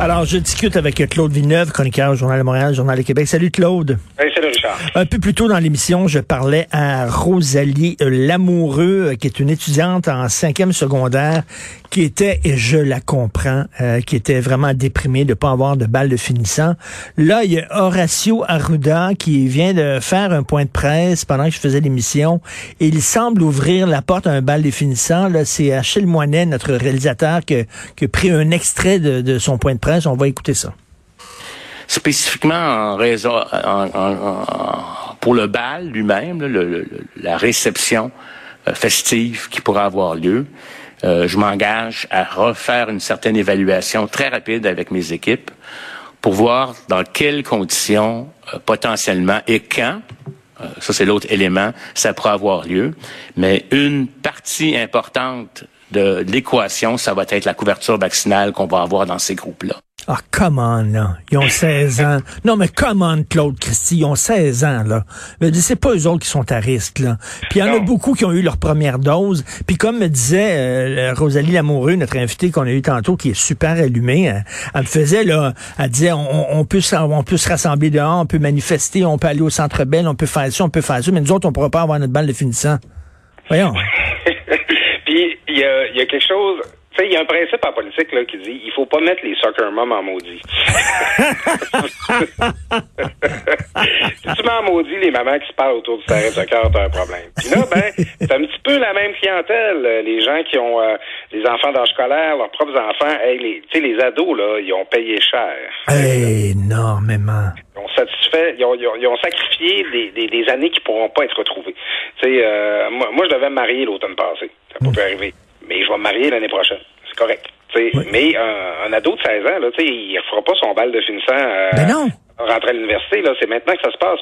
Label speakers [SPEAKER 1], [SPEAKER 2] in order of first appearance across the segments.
[SPEAKER 1] Alors, je discute avec Claude Villeneuve, chroniqueur au Journal de Montréal, Journal de Québec. Salut Claude.
[SPEAKER 2] Hey, salut Richard.
[SPEAKER 1] Un peu plus tôt dans l'émission, je parlais à Rosalie euh, Lamoureux, euh, qui est une étudiante en cinquième secondaire, qui était, et je la comprends, euh, qui était vraiment déprimée de pas avoir de balle de finissant. Là, il y a Horacio Arruda qui vient de faire un point de presse pendant que je faisais l'émission. Et il semble ouvrir la porte à un bal de finissant. Là, c'est Achille Moinet, notre réalisateur, qui, qui a pris un extrait de, de son point de presse. On va écouter ça
[SPEAKER 3] spécifiquement en raison pour le bal lui-même, la réception euh, festive qui pourra avoir lieu. Euh, je m'engage à refaire une certaine évaluation très rapide avec mes équipes pour voir dans quelles conditions euh, potentiellement et quand ça c'est l'autre élément, ça pourra avoir lieu. Mais une partie importante de l'équation, ça va être la couverture vaccinale qu'on va avoir dans ces groupes-là.
[SPEAKER 1] Ah, come on, là. Ils ont 16 ans. Non, mais come on, Claude Christy, ils ont 16 ans, là. C'est pas eux autres qui sont à risque, là. Puis il y en a beaucoup qui ont eu leur première dose. Puis comme me disait euh, Rosalie Lamoureux, notre invitée qu'on a eu tantôt, qui est super allumée, elle, elle me faisait, là, elle disait, on, on, peut, on peut se rassembler dehors, on peut manifester, on peut aller au Centre Bell, on peut faire ça, on peut faire ça, mais nous autres, on pourra pas avoir notre balle de finissant. Voyons.
[SPEAKER 2] Puis il y a, y a quelque chose sais, il y a un principe en politique là, qui dit il faut pas mettre les soccer moms en maudit. si tu mets en maudit les mamans qui se parlent autour du terrain de soccer, t'as un problème. Puis là, ben, c'est un petit peu la même clientèle. Les gens qui ont euh, des enfants dans le scolaire, leurs propres enfants, hey, les, tu sais, les ados, là, ils ont payé cher.
[SPEAKER 1] Énormément.
[SPEAKER 2] Ils ont satisfait, ils ont, ils ont, sacrifié des, des, des, années qui pourront pas être retrouvées. Tu sais, euh, moi, moi, je devais me marier l'automne passé. Ça peut mmh. arriver mais je vais me marier l'année prochaine. C'est correct. Oui. Mais un, un, ado de 16 ans, là, il ne fera pas son bal de finissant euh,
[SPEAKER 1] ben non.
[SPEAKER 2] rentrer à l'université. Là, C'est maintenant que ça se passe.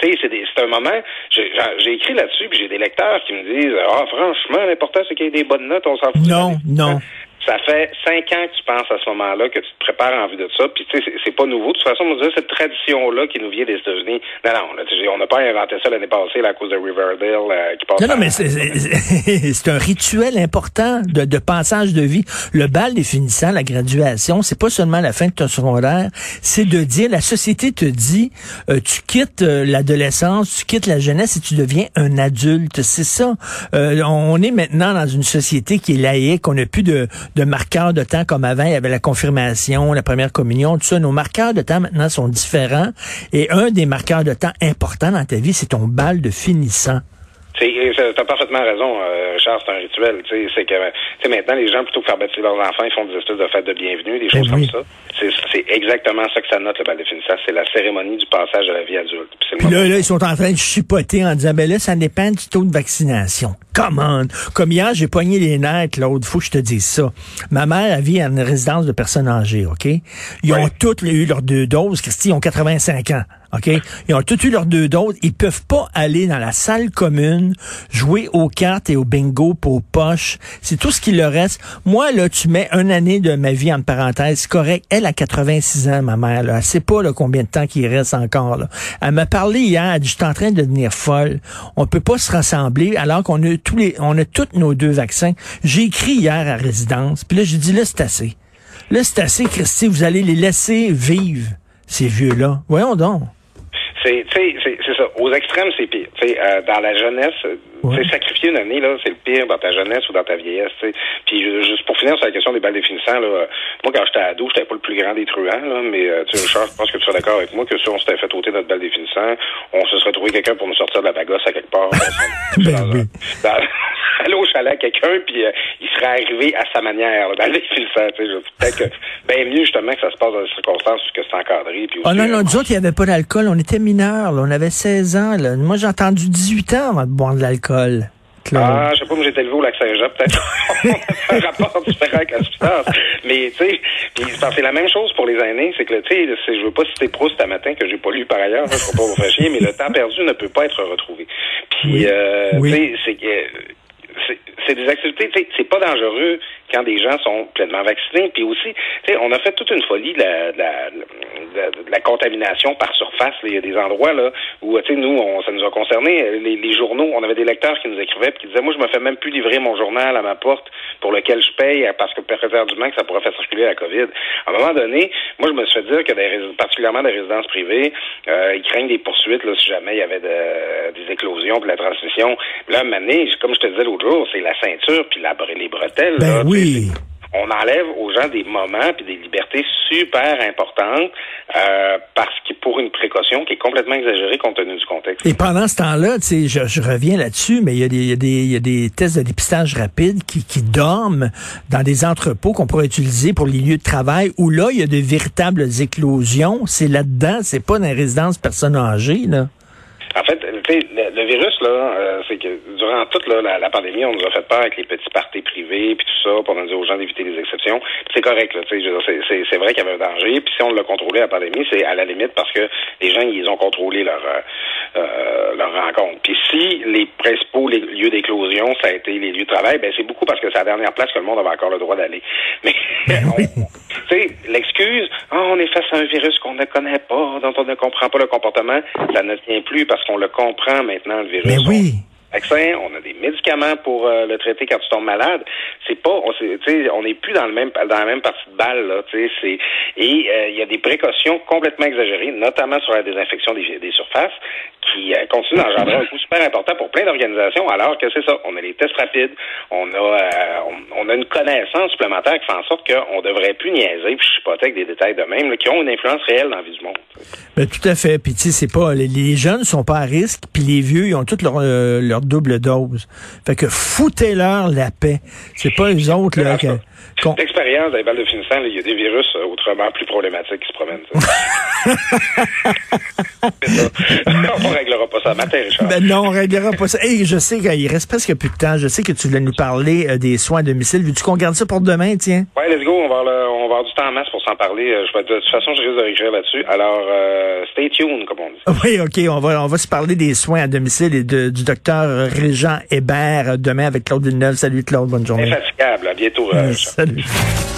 [SPEAKER 2] C'est un moment, j'ai écrit là-dessus, puis j'ai des lecteurs qui me disent Ah, franchement, l'important, c'est qu'il y ait des bonnes notes, on s'en fout.
[SPEAKER 1] Non, non.
[SPEAKER 2] Ça fait cinq ans que tu penses à ce moment-là, que tu te prépares en vue de ça. Puis, tu sais, c'est pas nouveau. De toute façon, on dit cette tradition-là qui nous vient des États-Unis. Non, non, on n'a pas inventé ça l'année passée là, à cause de Riverdale euh, qui passe.
[SPEAKER 1] Non, non, mais c'est un rituel important de, de, passage de vie. Le bal définissant la graduation, c'est pas seulement la fin de ton secondaire, c'est de dire, la société te dit, euh, tu quittes euh, l'adolescence, tu quittes la jeunesse et tu deviens un adulte. C'est ça. Euh, on est maintenant dans une société qui est laïque, on n'a plus de de marqueurs de temps comme avant. Il y avait la confirmation, la première communion, tout ça. Nos marqueurs de temps maintenant sont différents. Et un des marqueurs de temps importants dans ta vie, c'est ton bal de finissant.
[SPEAKER 2] T'as parfaitement raison, euh, Charles, c'est un rituel. C'est que maintenant, les gens, plutôt que faire baptiser leurs enfants, ils font des espèces de fêtes de bienvenue, des choses comme ça. C'est exactement ça que ça note, le bal. C'est la cérémonie du passage à la vie adulte.
[SPEAKER 1] Puis là, là, ils sont en train de chipoter en disant, ben là, ça dépend du taux de vaccination. Comment? Comme hier, j'ai poigné les nerfs, l'autre. Faut que je te dise ça. Ma mère, elle vit à une résidence de personnes âgées, OK? Ils ont toutes eu leurs deux doses. Christy, ils ont 85 ans. OK? Ils ont tous eu leurs deux doses. Ils peuvent pas aller dans la salle commune, jouer aux cartes et au bingo pour poche. C'est tout ce qui leur reste. Moi, là, tu mets une année de ma vie en parenthèse. correct. Elle a 86 ans, ma mère, là. Elle sait pas, là, combien de temps qu'il reste encore, là. Elle m'a parlé hier. Elle dit, je suis en train de devenir folle. On peut pas se rassembler alors qu'on a tous les, on a tous nos deux vaccins. J'ai écrit hier à résidence. Puis là, j'ai dit, là, c'est assez. Là, c'est assez, Christy. Vous allez les laisser vivre, ces vieux-là. Voyons donc.
[SPEAKER 2] C'est, c'est ça. Aux extrêmes, c'est pire. Euh, dans la jeunesse, ouais. sacrifier une année, là, c'est le pire dans ta jeunesse ou dans ta vieillesse. T'sais. Puis juste pour finir sur la question des balles définissants, là, moi quand j'étais ado, j'étais pas le plus grand des truands, là, mais euh, Richard, je pense que tu seras d'accord avec moi que si on s'était fait ôter notre balle définissant, on se serait trouvé quelqu'un pour nous sortir de la bagosse à quelque part.
[SPEAKER 1] ben oui.
[SPEAKER 2] dans, allé au chalet à quelqu'un, puis euh, il serait arrivé à sa manière, dans les filsants. Peut-être que bien mieux justement que ça se passe dans des circonstances où c'est encadré. Puis
[SPEAKER 1] oh non, non,
[SPEAKER 2] euh,
[SPEAKER 1] nous autres, il n'y avait pas d'alcool. On était mineurs, là. on avait 16 ans. Là. Moi, j'ai entendu 18 ans avant de boire de l'alcool.
[SPEAKER 2] Ah, je sais pas, moi j'étais élevé au lac Saint-Jean, peut-être. un rapport différent avec la substance. Mais tu sais, c'est la même chose pour les aînés, c'est que tu sais, je veux pas citer Proust ce matin que j'ai pas lu par ailleurs, je ne pas vous faire chier, mais le temps perdu ne peut pas être retrouvé. Puis euh, tu sais, c'est que c'est des activités, c'est pas dangereux quand des gens sont pleinement vaccinés. Puis aussi, on a fait toute une folie la, la, de la contamination par surface. Il y a des endroits là où, tu sais, nous, on, ça nous a concerné. Les, les, journaux, on avait des lecteurs qui nous écrivaient et qui disaient, moi, je me fais même plus livrer mon journal à ma porte pour lequel je paye parce que prétendument que ça pourrait faire circuler la COVID. À un moment donné, moi, je me suis fait dire que des, particulièrement des résidences privées, euh, ils craignent des poursuites là, si jamais il y avait des éclosions puis la transmission. Là, à comme je te disais l'autre jour, c'est la ceinture puis la, les bretelles.
[SPEAKER 1] Ben oui
[SPEAKER 2] on enlève aux gens des moments puis des libertés super importantes euh, parce que pour une précaution qui est complètement exagérée compte tenu du contexte.
[SPEAKER 1] Et pendant ce temps-là, tu sais, je, reviens là-dessus, mais il y, a des, tests de dépistage rapide qui, qui dorment dans des entrepôts qu'on pourrait utiliser pour les lieux de travail où là, il y a de véritables éclosions. C'est là-dedans, c'est pas dans les résidences personnes âgées, là.
[SPEAKER 2] En fait, le, le, virus, là, euh, c'est que durant toute la, la, pandémie, on nous a fait peur avec les petits parties privés puis tout ça, pour nous dire aux gens d'éviter les exceptions. C'est correct, là, c'est vrai qu'il y avait un danger. Puis si on l'a contrôlé la pandémie, c'est à la limite parce que les gens, ils ont contrôlé leur euh, leur rencontre. Puis si les principaux lieux d'éclosion, ça a été les lieux de travail, ben c'est beaucoup parce que c'est la dernière place que le monde avait encore le droit d'aller. Mais tu sais, l'excuse, oh, on est face à un virus qu'on ne connaît pas, dont on ne comprend pas le comportement, ça ne tient plus parce qu'on le comprend maintenant, le virus.
[SPEAKER 1] Mais oui
[SPEAKER 2] on a des médicaments pour euh, le traiter quand tu tombes malade. C'est pas, on, on n'est plus dans le même dans la même partie de balle là. C'est et euh, il y a des précautions complètement exagérées, notamment sur la désinfection des, surfaces, qui euh, continuent d'engendrer un coût super important pour plein d'organisations. Alors que c'est ça, on a les tests rapides, on a on, a une connaissance supplémentaire qui fait en sorte qu'on devrait plus niaiser puis chipoter avec des détails de même qui ont une influence réelle dans la vie du monde.
[SPEAKER 1] Ben, tout à fait. Puis tu sais, c'est pas les, les, jeunes sont pas à risque, puis les vieux ils ont toutes leur, leur double dose. Fait que foutez-leur la paix. C'est pas eux autres, là, que,
[SPEAKER 2] L'expérience des balles de finissant, il y a des virus euh, autrement plus problématiques qui se promènent. on réglera pas ça matin, Richard.
[SPEAKER 1] Ben non, on réglera pas ça. Hey, je sais qu'il reste presque plus de temps. Je sais que tu voulais nous parler euh, des soins à domicile. Veux-tu qu'on garde ça pour demain, tiens?
[SPEAKER 2] Ouais, let's go. On va, avoir, du temps en masse pour s'en parler. Euh, je vais, de toute façon, je risque de réécrire là-dessus. Alors, stay tuned, comme on dit.
[SPEAKER 1] Oui, OK. On va, on va se parler des soins à domicile et de, du docteur Régent Hébert demain avec Claude Villeneuve. Salut, Claude. Bonne journée.
[SPEAKER 2] Infatigable. À bientôt.
[SPEAKER 1] Salut.